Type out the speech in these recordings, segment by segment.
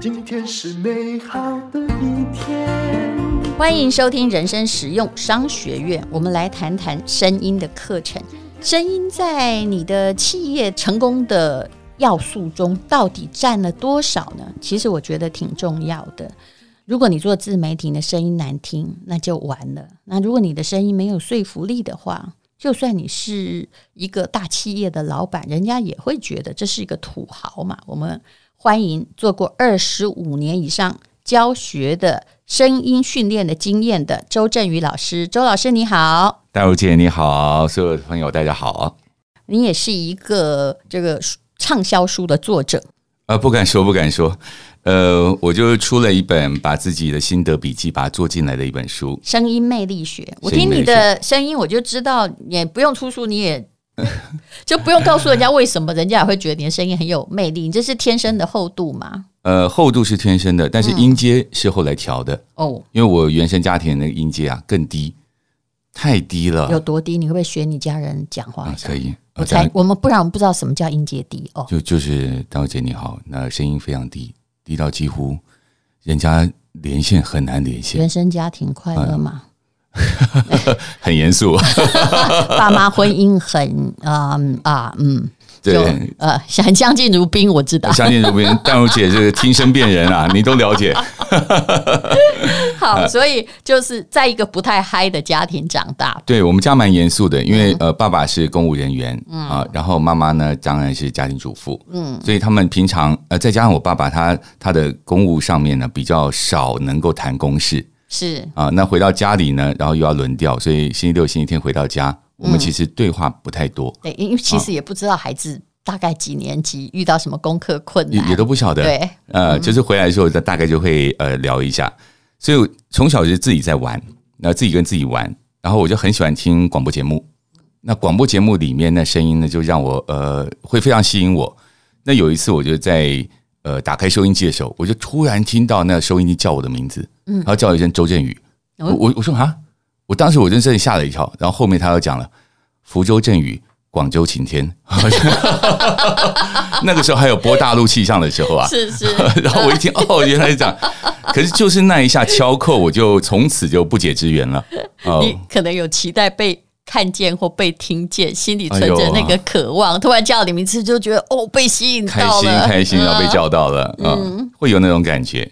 今天是美好的一天。欢迎收听人生实用商学院，我们来谈谈声音的课程。声音在你的企业成功的要素中到底占了多少呢？其实我觉得挺重要的。如果你做自媒体，的声音难听，那就完了。那如果你的声音没有说服力的话，就算你是一个大企业的老板，人家也会觉得这是一个土豪嘛。我们欢迎做过二十五年以上教学的。声音训练的经验的周振宇老师，周老师你好，戴茹姐你好，所有的朋友大家好。你也是一个这个畅销书的作者，呃，不敢说不敢说，呃，我就出了一本把自己的心得笔记把它做进来的一本书，《声音魅力学》。我听你的声音，我就知道也不用出书，你也 就不用告诉人家为什么，人家也会觉得你的声音很有魅力。你这是天生的厚度吗？呃，厚度是天生的，但是音阶是后来调的哦。嗯、因为我原生家庭的那个音阶啊更低，太低了。有多低？你会不会学你家人讲话、啊？可以。我才我们不然我们不知道什么叫音阶低哦。就就是大小姐你好，那声音非常低，低到几乎人家连线很难连线。原生家庭快乐吗？嗯、很严肃。爸妈婚姻很嗯啊嗯。对，呃，相相敬如宾，我知道。相敬如宾，淡如姐这个听声辨人啊，你都了解。好，所以就是在一个不太嗨的家庭长大。对，我们家蛮严肃的，因为呃，爸爸是公务人员，嗯啊，然后妈妈呢，当然是家庭主妇，嗯，所以他们平常呃，再加上我爸爸他他的公务上面呢比较少能够谈公事，是啊，那回到家里呢，然后又要轮调，所以星期六、星期天回到家。我们其实对话不太多，对，因为其实也不知道孩子大概几年级，遇到什么功课困难，也也都不晓得。对，呃，就是回来的时候，大概就会呃聊一下。所以从小就自己在玩，然后自己跟自己玩，然后我就很喜欢听广播节目。那广播节目里面那声音呢，就让我呃会非常吸引我。那有一次，我就在呃打开收音机的时候，我就突然听到那收音机叫我的名字，嗯，然后叫一声周振宇，我我我说啊。我当时我真是吓了一跳，然后后面他又讲了福州阵雨，广州晴天，那个时候还有播大陆气象的时候啊，是是，然后我一听哦，原来是这样，可是就是那一下敲扣，我就从此就不解之缘了。你可能有期待被看见或被听见，心里存着那个渴望，突然叫你名字就觉得哦，被吸引到了，开心开心，然后被叫到了，嗯，嗯会有那种感觉。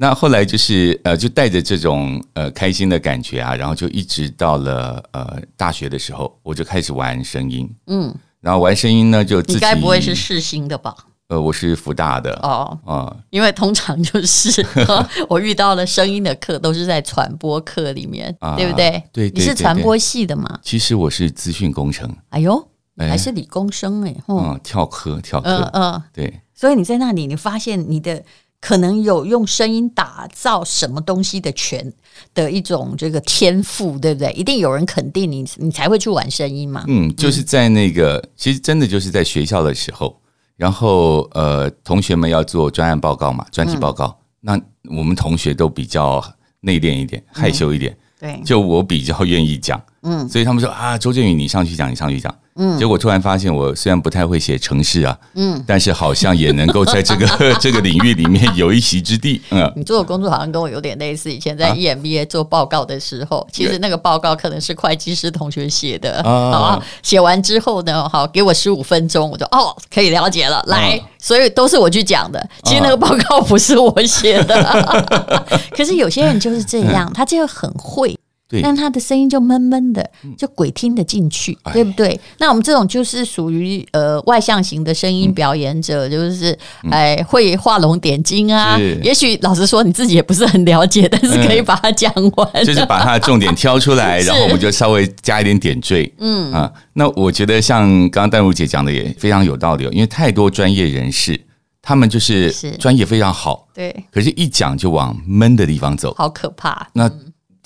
那后来就是呃，就带着这种呃开心的感觉啊，然后就一直到了呃大学的时候，我就开始玩声音，嗯，然后玩声音呢，就自己应该不会是世新的吧？呃，我是福大的哦，嗯，因为通常就是 我遇到了声音的课都是在传播课里面，啊、对不对？对，你是传播系的嘛？其实我是资讯工程。哎呦，还是理工生哎，嗯，跳科跳科，嗯嗯，对。所以你在那里，你发现你的。可能有用声音打造什么东西的权的一种这个天赋，对不对？一定有人肯定你，你才会去玩声音嘛。嗯，就是在那个，嗯、其实真的就是在学校的时候，然后呃，同学们要做专案报告嘛，专题报告，嗯、那我们同学都比较内敛一点，害羞一点，嗯、对，就我比较愿意讲，嗯，所以他们说啊，周建宇，你上去讲，你上去讲。嗯，结果突然发现，我虽然不太会写城市啊，嗯，但是好像也能够在这个 这个领域里面有一席之地。嗯，你做的工作好像跟我有点类似。以前在 EMBA 做报告的时候，其实那个报告可能是会计师同学写的啊。写完之后呢，好，给我十五分钟，我就哦，可以了解了。来，所以都是我去讲的。其实那个报告不是我写的，可是有些人就是这样，他就很会。对。但他的声音就闷闷的，就鬼听得进去，嗯、对不对？哎、那我们这种就是属于呃外向型的声音表演者，嗯、就是哎会画龙点睛啊。也许老实说你自己也不是很了解，但是可以把它讲完，嗯，就是把它的重点挑出来，然后我们就稍微加一点点缀。嗯。啊，那我觉得像刚刚淡如姐讲的也非常有道理，因为太多专业人士，他们就是专业非常好，对，可是一讲就往闷的地方走，好可怕。那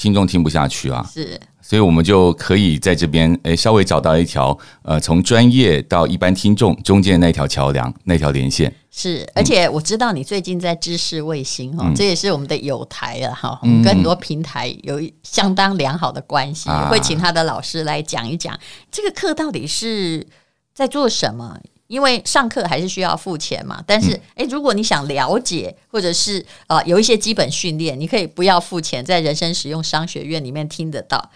听众听不下去啊，是，所以我们就可以在这边诶稍微找到一条呃从专业到一般听众中间的那条桥梁，那条连线。是，而且我知道你最近在知识卫星哈，嗯、这也是我们的友台了哈，我们跟很多平台有相当良好的关系，嗯、会请他的老师来讲一讲这个课到底是在做什么？因为上课还是需要付钱嘛。但是，哎、嗯，如果你想了解，或者是啊、呃，有一些基本训练，你可以不要付钱，在人生实用商学院里面听得到。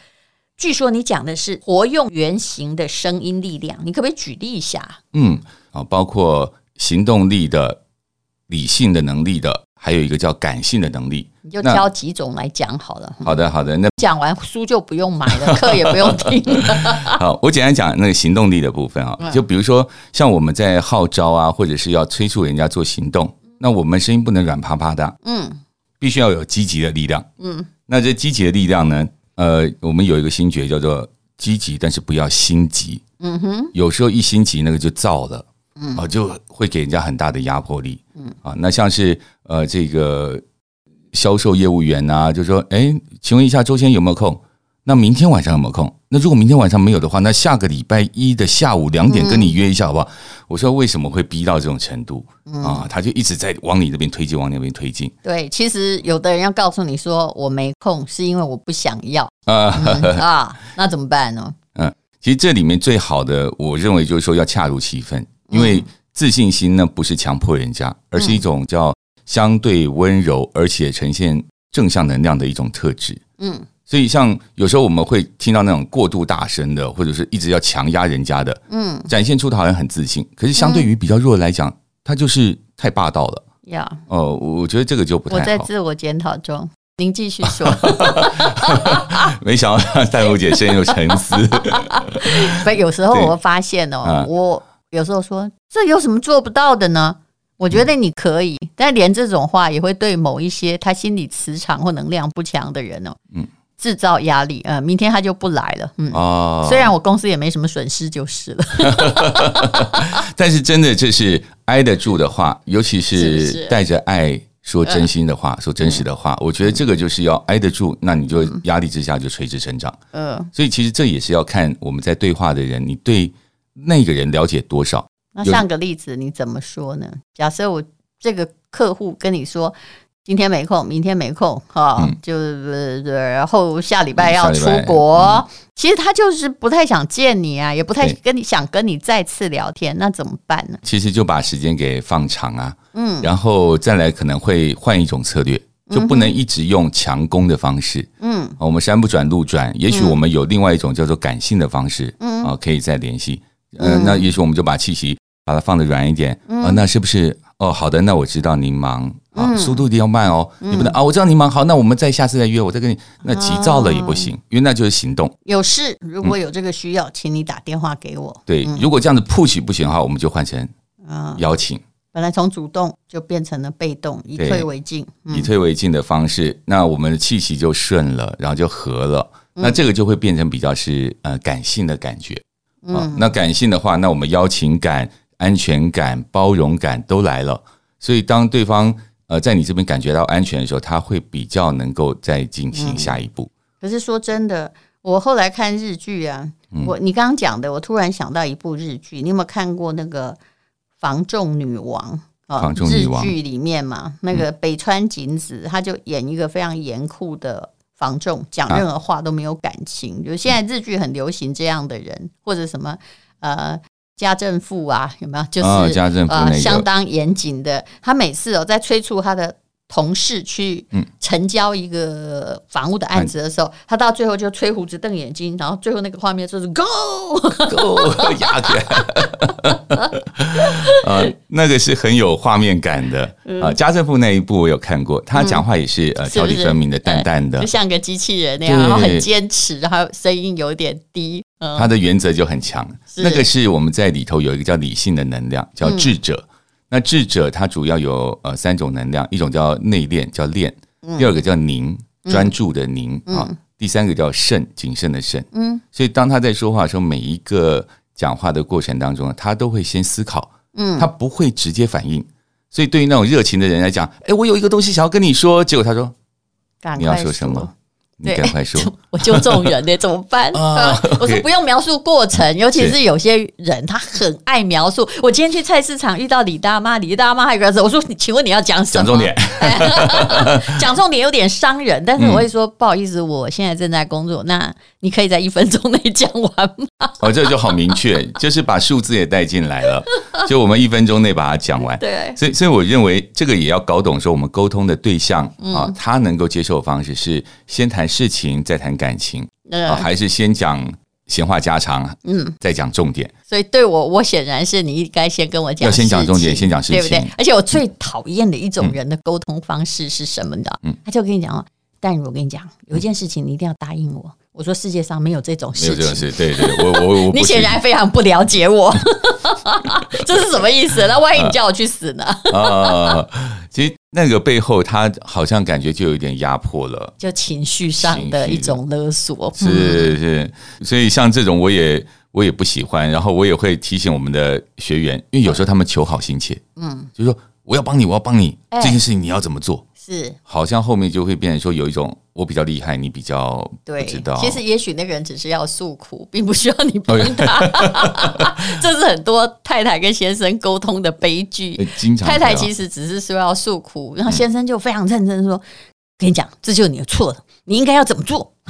据说你讲的是活用原型的声音力量，你可不可以举例一下？嗯，啊，包括行动力的、理性的能力的，还有一个叫感性的能力。你就挑几种来讲好了。好的，好的。那讲完书就不用买了，课也不用听了。好，我简单讲那个行动力的部分啊，就比如说像我们在号召啊，或者是要催促人家做行动，那我们声音不能软趴趴的，嗯，必须要有积极的力量，嗯，那这积极的力量呢？呃，我们有一个心诀叫做积极，但是不要心急。嗯哼，有时候一心急，那个就燥了，嗯，啊，就会给人家很大的压迫力。嗯，啊，那像是呃这个销售业务员啊，就说，哎，请问一下周先生有没有空？那明天晚上有没有空？那如果明天晚上没有的话，那下个礼拜一的下午两点跟你约一下好不好？嗯、我说为什么会逼到这种程度、嗯、啊？他就一直在往你这边推进，往那边推进。对，其实有的人要告诉你说我没空，是因为我不想要啊，那怎么办呢？嗯，其实这里面最好的，我认为就是说要恰如其分，因为自信心呢不是强迫人家，而是一种叫相对温柔而且呈现正向能量的一种特质。嗯。所以，像有时候我们会听到那种过度大声的，或者是一直要强压人家的，嗯，展现出他好像很自信，可是相对于比较弱的来讲，他就是太霸道了。呀，哦，我觉得这个就不太好。我在自我检讨中，您继续说。没想到戴茹姐深有沉思。不，有时候我会发现哦，我有时候说这有什么做不到的呢？我觉得你可以，但连这种话也会对某一些他心理磁场或能量不强的人哦，嗯。制造压力，呃，明天他就不来了，嗯，哦，虽然我公司也没什么损失就是了，但是真的这是挨得住的话，尤其是带着爱说真心的话，说真实的话，呃，我觉得这个就是要挨得住，那你就压力之下就垂直成长，嗯，所以其实这也是要看我们在对话的人，你对那个人了解多少。那上个例子你怎么说呢？假设我这个客户跟你说。今天没空，明天没空，哈，嗯、就是然后下礼拜要出国，嗯、其实他就是不太想见你啊，也不太跟你想跟你再次聊天，那怎么办呢？其实就把时间给放长啊，嗯，然后再来可能会换一种策略，就不能一直用强攻的方式，嗯，我们山不转路转，也许我们有另外一种叫做感性的方式，嗯，啊，可以再联系，嗯、呃，那也许我们就把气息把它放的软一点，嗯、啊，那是不是？哦，好的，那我知道您忙。啊，速度一定要慢哦，你不能啊！我知道您忙，好，那我们再下次再约，我再跟你。那急躁了也不行，因为那就是行动。有事如果有这个需要，请你打电话给我。对，如果这样子 push 不行的话，我们就换成邀请。本来从主动就变成了被动，以退为进，以退为进的方式，那我们的气息就顺了，然后就和了。那这个就会变成比较是呃感性的感觉。嗯，那感性的话，那我们邀请感、安全感、包容感都来了，所以当对方。呃，在你这边感觉到安全的时候，他会比较能够再进行下一步。嗯。可是说真的，我后来看日剧啊，嗯、我你刚刚讲的，我突然想到一部日剧，你有没有看过那个《防重女王》啊？日剧里面嘛，那个北川景子，她就演一个非常严酷的房仲，讲任何话都没有感情。啊、就现在日剧很流行这样的人，或者什么呃。家政妇啊，有没有？就是、哦、家政妇、那个、呃，相当严谨的。他每次哦，在催促他的同事去成交一个房屋的案子的时候，嗯、他到最后就吹胡子瞪眼睛，然后最后那个画面就是 “go！Go” 压起来。啊，那个是很有画面感的。啊。家政妇那一部我有看过，他讲话也是呃条理分明的，淡淡的，就像个机器人那样，然后很坚持，然后声音有点低。他的原则就很强，那个是我们在里头有一个叫理性的能量，叫智者。那智者他主要有呃三种能量，一种叫内敛，叫练；第二个叫凝，专注的凝啊；第三个叫慎，谨慎的慎。嗯，所以当他在说话的时候，每一个讲话的过程当中，他都会先思考，嗯，他不会直接反应。所以对于那种热情的人来讲，哎，我有一个东西想要跟你说，结果他说，你要说什么？你赶快说，我就这种人呢，怎么办？啊、我说不用描述过程，尤其是有些人他很爱描述。我今天去菜市场遇到李大妈，李大妈还有个儿子，我说，请问你要讲什么？讲重点，讲重点有点伤人，但是我会说、嗯、不好意思，我现在正在工作，那你可以在一分钟内讲完吗？哦，这就好明确，就是把数字也带进来了，就我们一分钟内把它讲完。对，所以所以我认为这个也要搞懂，说我们沟通的对象啊，他能够接受的方式是先谈。事情再谈感情，呃、哦，还是先讲闲话家常，嗯，再讲重点。所以对我，我显然是你应该先跟我讲，要先讲重点，先讲事情，对不对？而且我最讨厌的一种人的沟通方式是什么的？嗯，他就跟你讲哦，但我跟你讲，有一件事情你一定要答应我。我说世界上没有这种事情，没有这种事，对对，我我我，你显然非常不了解我，这是什么意思？那万一你叫我去死呢？啊，其实那个背后，他好像感觉就有一点压迫了，就情绪上的一种勒索，是是，所以像这种我也我也不喜欢，然后我也会提醒我们的学员，因为有时候他们求好心切，嗯，就是说我要帮你，我要帮你，这件事情你要怎么做？是，好像后面就会变成说有一种我比较厉害，你比较不知道。其实也许那个人只是要诉苦，并不需要你帮他。这是很多太太跟先生沟通的悲剧。太太其实只是说要诉苦，然后先生就非常认真说：“跟你讲，这就是你的错了，你应该要怎么做？”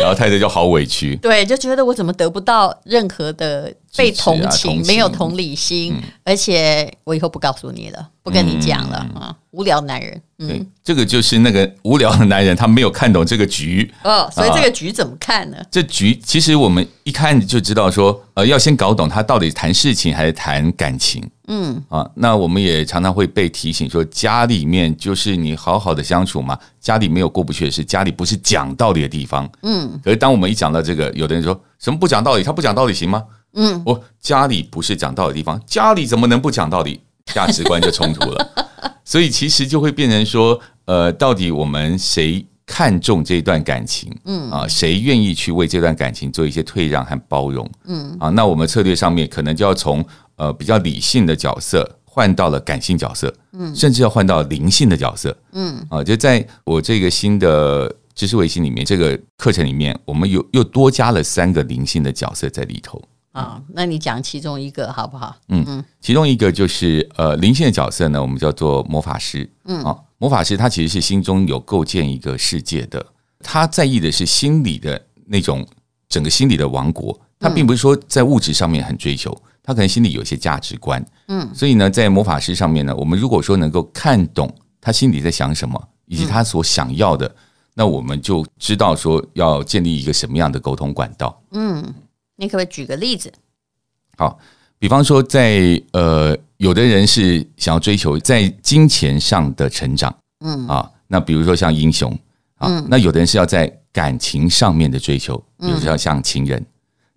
然后太太就好委屈，对，就觉得我怎么得不到任何的被同情，没有同理心，嗯、而且我以后不告诉你了，不跟你讲了啊、嗯！无聊男人，嗯，对，这个就是那个无聊的男人，他没有看懂这个局。哦，所以这个局怎么看呢？啊、这局其实我们一看就知道说，说呃，要先搞懂他到底谈事情还是谈感情，嗯。啊，那我们也常常会被提醒说，家里面就是你好好的相处嘛，家里没有过不去的事，家里不是讲道理的地方，嗯，可是当我们一讲到这个，有的人说什么不讲道理，他不讲道理行吗？嗯，我家里不是讲道理的地方，家里怎么能不讲道理？价值观就冲突了，所以其实就会变成说，呃，到底我们谁看重这段感情？嗯啊，谁愿意去为这段感情做一些退让和包容？嗯啊，那我们策略上面可能就要从呃比较理性的角色换到了感性角色，嗯，甚至要换到灵性的角色，嗯啊，就在我这个新的知识卫星里面，这个课程里面，我们又又多加了三个灵性的角色在里头。啊，那你讲其中一个好不好？嗯嗯，其中一个就是呃灵性的角色呢，我们叫做魔法师。嗯啊，魔法师他其实是心中有构建一个世界的，他在意的是心理的那种整个心理的王国。他并不是说在物质上面很追求，他可能心里有一些价值观。嗯，所以呢，在魔法师上面呢，我们如果说能够看懂他心里在想什么，以及他所想要的，那我们就知道说要建立一个什么样的沟通管道。嗯。你可不可以举个例子？好，比方说在，呃，有的人是想要追求在金钱上的成长，嗯。啊，那比如说像英雄啊，嗯、那有的人是要在感情上面的追求，比如说像情人，嗯、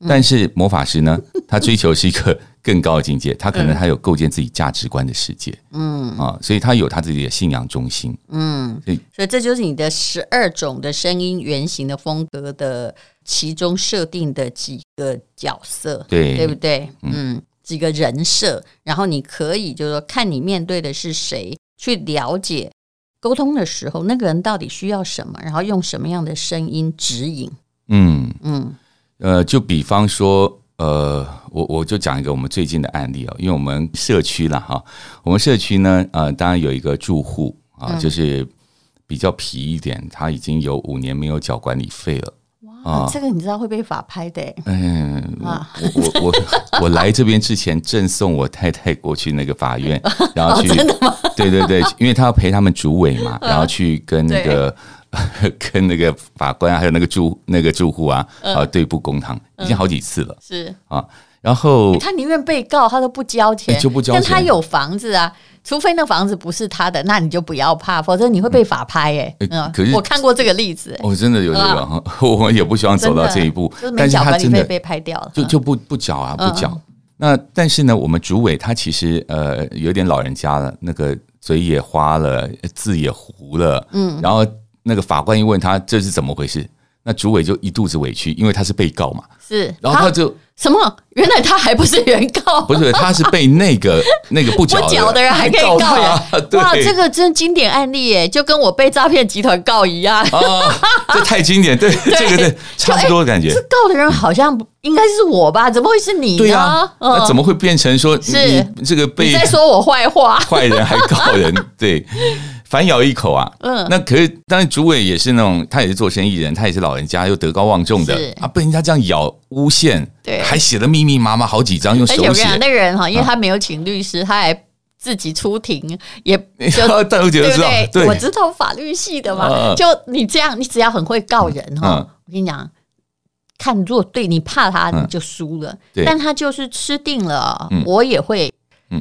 但是魔法师呢，他追求是一个更高的境界，他可能他有构建自己价值观的世界，嗯。啊，所以他有他自己的信仰中心，嗯，所以所以这就是你的十二种的声音原型的风格的。其中设定的几个角色，对。对不对？嗯，几个人设，然后你可以就是说，看你面对的是谁，去了解沟通的时候，那个人到底需要什么，然后用什么样的声音指引。嗯。嗯，呃，就比方说，呃，我我就讲一个我们最近的案例哦，因为我们社区了哈，我们社区呢，呃，当然有一个住户啊，就是比较皮一点，他已经有五年没有缴管理费了。啊，这个你知道会被法拍的。嗯，我我我我来这边之前赠送我太太过去那个法院，然后去？对对对，因为他要陪他们主委嘛，然后去跟那个 跟那个法官还有那个住那个住户啊啊对簿公堂，已经好几次了。是啊，然后他宁愿被告，他都不交钱，就不交钱。但他有房子啊。除非那房子不是他的，那你就不要怕，否则你会被法拍哎。嗯，可是我看过这个例子，我真的有这个，我们也不希望走到这一步。但是他真的被拍掉了，就就不不缴啊，不缴。那但是呢，我们主委他其实呃有点老人家了，那个嘴也花了，字也糊了。嗯，然后那个法官一问他这是怎么回事，那主委就一肚子委屈，因为他是被告嘛。是，然后他就什么？原来他还不是原告？不是，他是被那个那个不 缴的人还可以告人。哇，对这个真经典案例耶，就跟我被诈骗集团告一样。啊，这太经典，对，对这个对差不多的感觉。这告的人好像应该是我吧？怎么会是你呢？对啊，那怎么会变成说你这个被你在说我坏话？坏人还告人？对。反咬一口啊，嗯，那可是当然，主委也是那种，他也是做生意人，他也是老人家，又德高望重的。啊，被人家这样咬诬陷，对，还写的密密麻麻好几张，用手写。那个人哈，因为他没有请律师，他还自己出庭，也就但我觉得知道，对，我知道法律系的嘛，就你这样，你只要很会告人哈，我跟你讲，看如果对你怕他，你就输了，但他就是吃定了，我也会。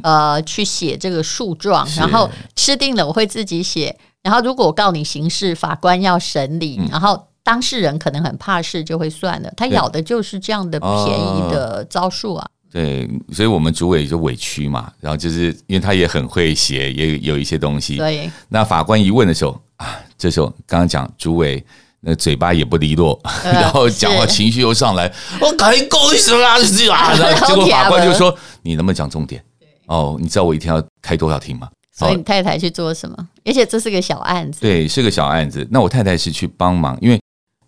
呃，去写这个诉状，然后吃定了，我会自己写。然后如果我告你刑事，法官要审理，然后当事人可能很怕事，就会算了。他咬的就是这样的便宜的招数啊。对，所以我们主委就委屈嘛。然后就是因为他也很会写，也有一些东西。对。那法官一问的时候啊，这时候刚刚讲主委那嘴巴也不利落，然后讲话情绪又上来，我赶紧告你什么啊？结果法官就说：“你能不能讲重点？”哦，你知道我一天要开多少庭吗？所以你太太去做什么？而且这是个小案子，对，是个小案子。那我太太是去帮忙，因为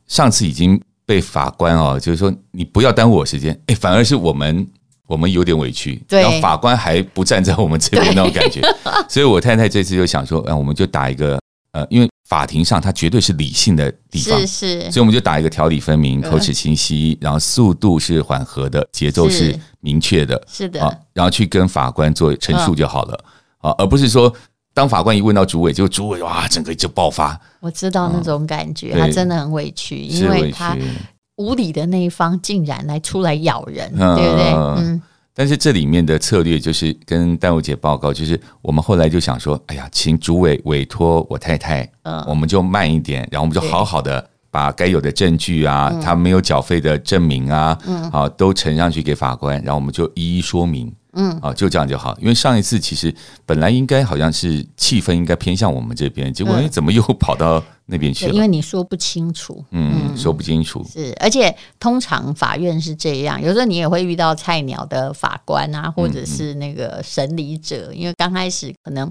上次已经被法官哦，就是说你不要耽误我时间，哎，反而是我们我们有点委屈，对，然后法官还不站在我们这边那种感觉，所以我太太这次就想说，嗯，我们就打一个呃，因为法庭上它绝对是理性的地方，是是，所以我们就打一个条理分明、口齿清晰，然后速度是缓和的，节奏是明确的，是的。然后去跟法官做陈述就好了啊，而不是说当法官一问到主委，就主委哇，整个就爆发。我知道那种感觉，他真的很委屈，因为他无理的那一方竟然来出来咬人，对不对？嗯。但是这里面的策略就是跟淡如姐报告，就是我们后来就想说，哎呀，请主委委托我太太，嗯，我们就慢一点，然后我们就好好的。把该有的证据啊，他没有缴费的证明啊，嗯，好，都呈上去给法官，然后我们就一一说明，嗯，啊，就这样就好。因为上一次其实本来应该好像是气氛应该偏向我们这边，结果你怎么又跑到那边去了？因为你说不清楚，嗯，说不清楚是，而且通常法院是这样，有时候你也会遇到菜鸟的法官啊，或者是那个审理者，因为刚开始可能。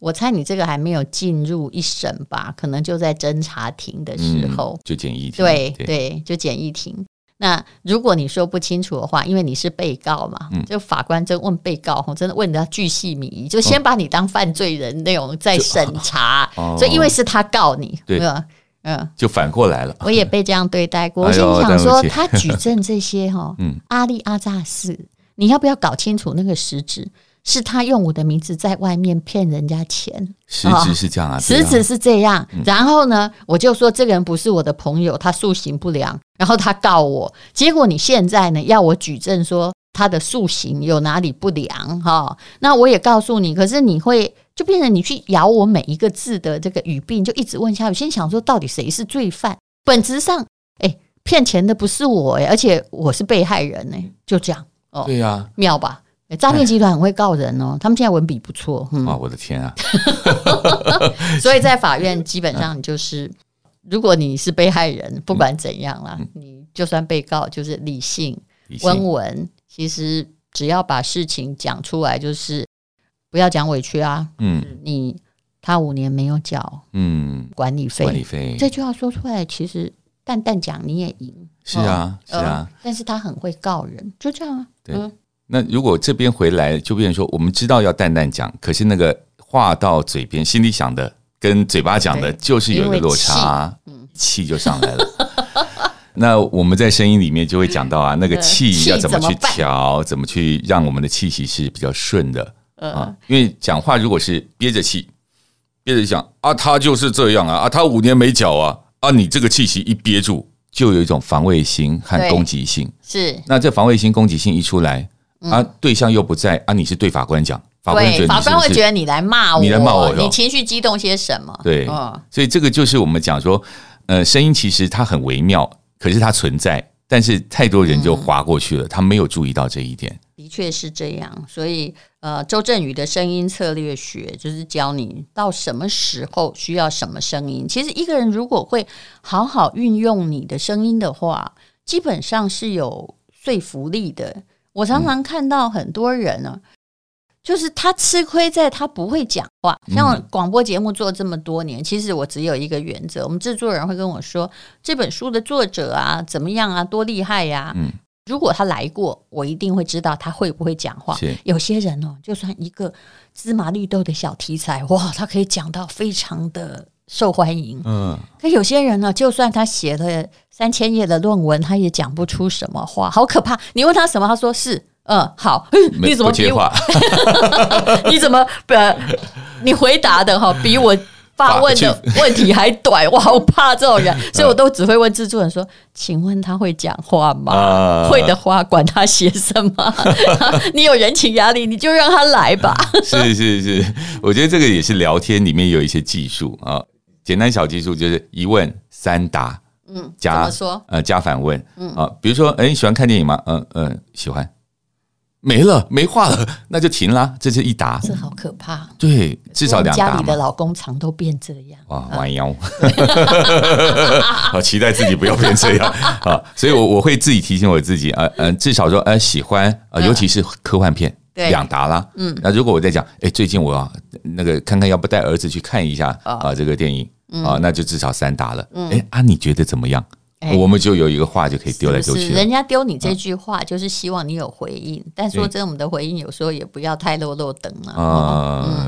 我猜你这个还没有进入一审吧？可能就在侦查庭的时候，嗯、就简易庭。对对，对，就简易庭。那如果你说不清楚的话，因为你是被告嘛，嗯、就法官就问被告，真的问的巨细靡遗，就先把你当犯罪人那种在审查。哦、所以因为是他告你，对吧？嗯，就反过来了。我也被这样对待过。我心想说，他举证这些哈，嗯，阿里阿扎事，你要不要搞清楚那个实质？是他用我的名字在外面骗人家钱，实质是这样啊，实质是这样。然后呢，我就说这个人不是我的朋友，他素行不良，然后他告我。结果你现在呢，要我举证说他的素行有哪里不良哈？那我也告诉你，可是你会就变成你去咬我每一个字的这个语病，就一直问下去。先想说到底谁是罪犯？本质上，哎，骗钱的不是我哎，而且我是被害人哎，就这样哦。对呀，妙吧？诈骗集团很会告人哦，他们现在文笔不错。嗯、啊，我的天啊！所以在法院基本上就是，如果你是被害人，不管怎样啦，嗯、你就算被告，就是理性、理性温文。其实只要把事情讲出来，就是不要讲委屈啊。嗯，你他五年没有缴，嗯，管理费，管理费这句话说出来，其实淡淡讲你也赢。是啊，是啊、呃。但是他很会告人，就这样啊。对。嗯那如果这边回来，就变成说，我们知道要淡淡讲，可是那个话到嘴边，心里想的跟嘴巴讲的，就是有一个落差，气就上来了。那我们在声音里面就会讲到啊，那个气要怎么去调，怎么去让我们的气息是比较顺的啊？因为讲话如果是憋着气，憋着讲啊，他就是这样啊，啊，他五年没缴啊，啊，你这个气息一憋住，就有一种防卫心和攻击性。是，那这防卫心、攻击性一出来。啊，对象又不在啊！你是对法官讲，法官觉得法官会觉得你来骂我，你来骂我，你情绪激动些什么？对，所以这个就是我们讲说，呃，声音其实它很微妙，可是它存在，但是太多人就划过去了，他没有注意到这一点。的确是这样，所以呃，周震宇的声音策略学就是教你到什么时候需要什么声音。其实一个人如果会好好运用你的声音的话，基本上是有。说服力的。我常常看到很多人呢、就是他吃亏在他不会讲话。像广播节目做这么多年，其实我只有一个原则：我们制作人会跟我说，这本书的作者啊，怎么样啊，多厉害呀、啊。嗯，如果他来过，我一定会知道他会不会讲话。有些人哦，就算一个芝麻绿豆的小题材，哇，他可以讲到非常的受欢迎。嗯，可有些人呢，就算他写了。三千页的论文，他也讲不出什么话，好可怕！你问他什么，他说是，嗯，好。你怎么比我？你怎么呃，你回答的哈，比我发问的问题还短，我好怕这种人，所以我都只会问制作人说：“请问他会讲话吗？啊、会的话，管他写什么。你有人情压力，你就让他来吧。”是是是，我觉得这个也是聊天里面有一些技术啊，简单小技术就是一问三答。嗯，加怎么说？呃，加反问。嗯啊，比如说，哎，你喜欢看电影吗？嗯嗯，喜欢。没了，没话了，那就停啦。这是一答，这好可怕。对，至少两答。家里的老公常都变这样。哇，弯腰。好，期待自己不要变这样 啊！所以我我会自己提醒我自己啊，嗯，至少说，呃，喜欢啊，尤其是科幻片，两答啦。嗯，那如果我在讲，哎，最近我要那个看看，要不带儿子去看一下啊，这个电影。啊，那就至少三答了。哎啊，你觉得怎么样？我们就有一个话就可以丢来丢去。人家丢你这句话，就是希望你有回应。但说真的，我们的回应有时候也不要太落落等了。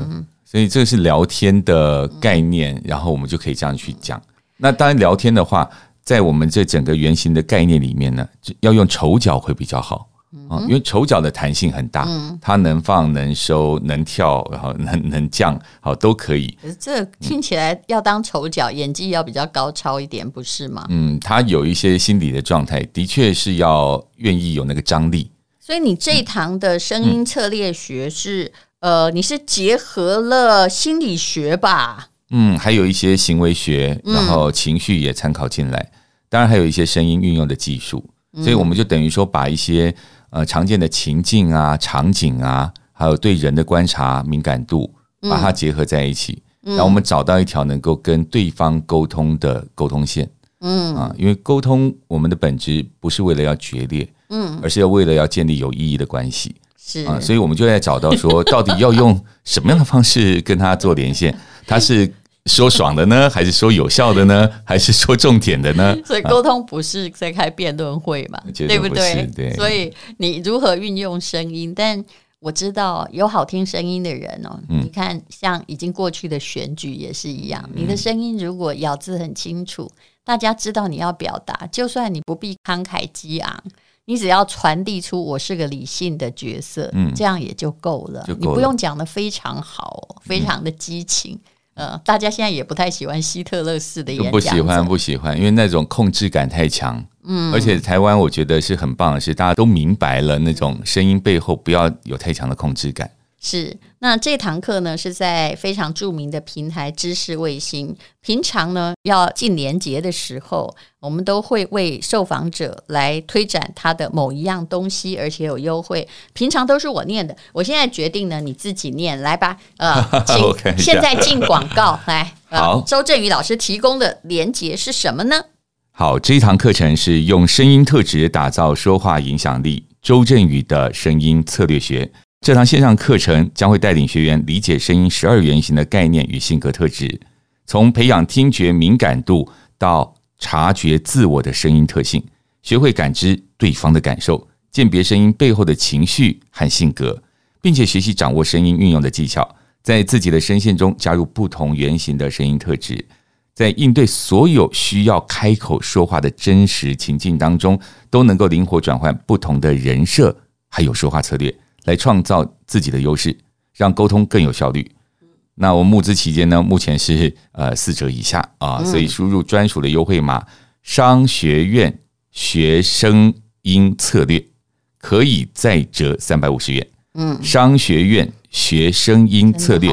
嗯，所以这个是聊天的概念，然后我们就可以这样去讲。那当然，聊天的话，在我们这整个原型的概念里面呢，要用丑角会比较好。啊，因为丑角的弹性很大，嗯、它能放能收能跳，然后能能降，好都可以。可是这听起来要当丑角，嗯、演技要比较高超一点，不是吗？嗯，他有一些心理的状态，的确是要愿意有那个张力。所以你这一堂的声音策略学是，嗯、呃，你是结合了心理学吧？嗯，还有一些行为学，然后情绪也参考进来，嗯、当然还有一些声音运用的技术。所以我们就等于说把一些。呃，常见的情境啊、场景啊，还有对人的观察敏感度，把它结合在一起，嗯、然后我们找到一条能够跟对方沟通的沟通线。嗯啊，因为沟通我们的本质不是为了要决裂，嗯，而是要为了要建立有意义的关系。是啊，所以我们就在找到说，到底要用什么样的方式跟他做连线？他是。说爽的呢，还是说有效的呢，还是说重点的呢？所以沟通不是在开辩论会嘛，啊、对不对？对。所以你如何运用声音？但我知道有好听声音的人哦，嗯、你看像已经过去的选举也是一样，嗯、你的声音如果咬字很清楚，大家知道你要表达，就算你不必慷慨激昂，你只要传递出我是个理性的角色，嗯，这样也就够了。够了，你不用讲的非常好，非常的激情。嗯呃，大家现在也不太喜欢希特勒式的演讲，不喜欢，不喜欢，因为那种控制感太强。嗯，而且台湾我觉得是很棒的是，大家都明白了那种声音背后不要有太强的控制感。是，那这堂课呢是在非常著名的平台知识卫星。平常呢要进连结的时候，我们都会为受访者来推展他的某一样东西，而且有优惠。平常都是我念的，我现在决定呢你自己念来吧。呃，请现在进广告来。好，周振宇老师提供的连结是什么呢？好，这一堂课程是用声音特质打造说话影响力，周振宇的声音策略学。这堂线上课程将会带领学员理解声音十二原型的概念与性格特质，从培养听觉敏感度到察觉自我的声音特性，学会感知对方的感受，鉴别声音背后的情绪和性格，并且学习掌握声音运用的技巧，在自己的声线中加入不同原型的声音特质，在应对所有需要开口说话的真实情境当中，都能够灵活转换不同的人设，还有说话策略。来创造自己的优势，让沟通更有效率。那我们募资期间呢，目前是呃四折以下啊，所以输入专属的优惠码“商学院学声音策略”，可以再折三百五十元。嗯，商学院。学声音策略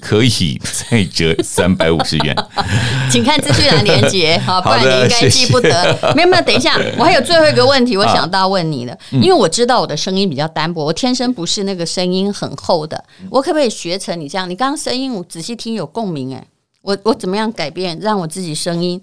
可以再折三百五十元，请看资讯栏连接，好，不然你应该记不得。没有没有，等一下，我还有最后一个问题，我想到问你的，因为我知道我的声音比较单薄，我天生不是那个声音很厚的，我可不可以学成你这样？你刚刚声音我仔细听有共鸣，哎，我我怎么样改变，让我自己声音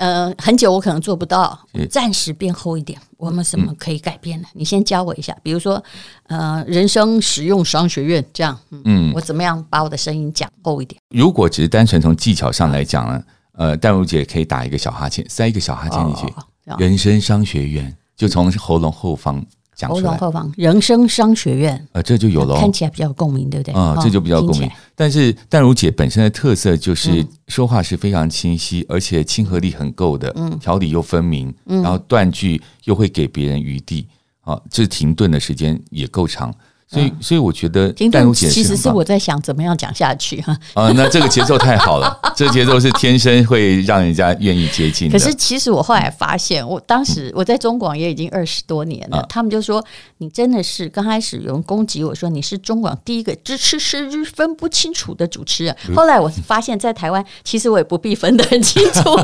呃，很久我可能做不到，暂时变厚一点。我们什么可以改变呢？你先教我一下，比如说，呃，人生实用商学院这样，嗯，我怎么样把我的声音讲厚一点？如果只是单纯从技巧上来讲呢，呃，淡如姐可以打一个小哈欠，塞一个小哈欠进去，哦、人生商学院就从喉咙后方。喉咙后方，人生商学院，呃，这就有了，看起来比较有共鸣，对不对？啊、嗯，这就比较共鸣。但是淡如姐本身的特色就是说话是非常清晰，嗯、而且亲和力很够的，嗯，条理又分明，嗯，然后断句又会给别人余地，啊，这停顿的时间也够长。所以，所以我觉得淡如姐其实是我在想怎么样讲下去哈。啊，那这个节奏太好了，这个节奏是天生会让人家愿意接近。可是，其实我后来发现，我当时我在中广也已经二十多年了，嗯、他们就说你真的是刚开始有人攻击我说你是中广第一个知吃识日分不清楚的主持人。后来我发现，在台湾其实我也不必分得很清楚，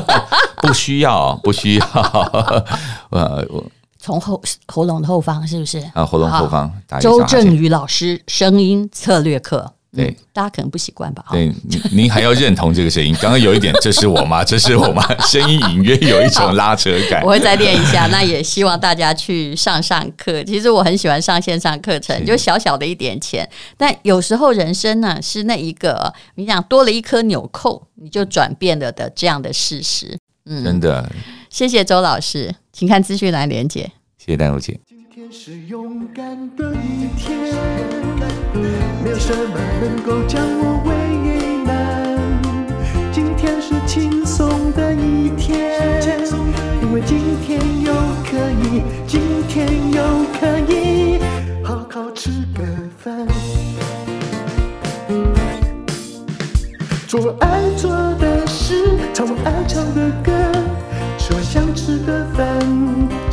不需要，不需要。呃，我。从后喉咙的后方是不是啊？喉咙后方，周正宇老师声音策略课，对、嗯，大家可能不习惯吧？对，您还要认同这个声音。刚刚有一点，这是我吗？这是我吗？声音隐约有一种拉扯感。我会再练一下。那也希望大家去上上课。其实我很喜欢上线上课程，就小小的一点钱，但有时候人生呢是那一个，你想多了一颗纽扣，你就转变了的这样的事实。嗯，真的。谢谢周老师，请看资讯栏连结。谢谢淡如姐。今天是勇敢的一天，没有什么能够将我为难。今天是轻松的一天，因为今天又可以，今天又可以好好吃个饭，做爱做的事，唱我爱唱的歌，吃我想吃的饭。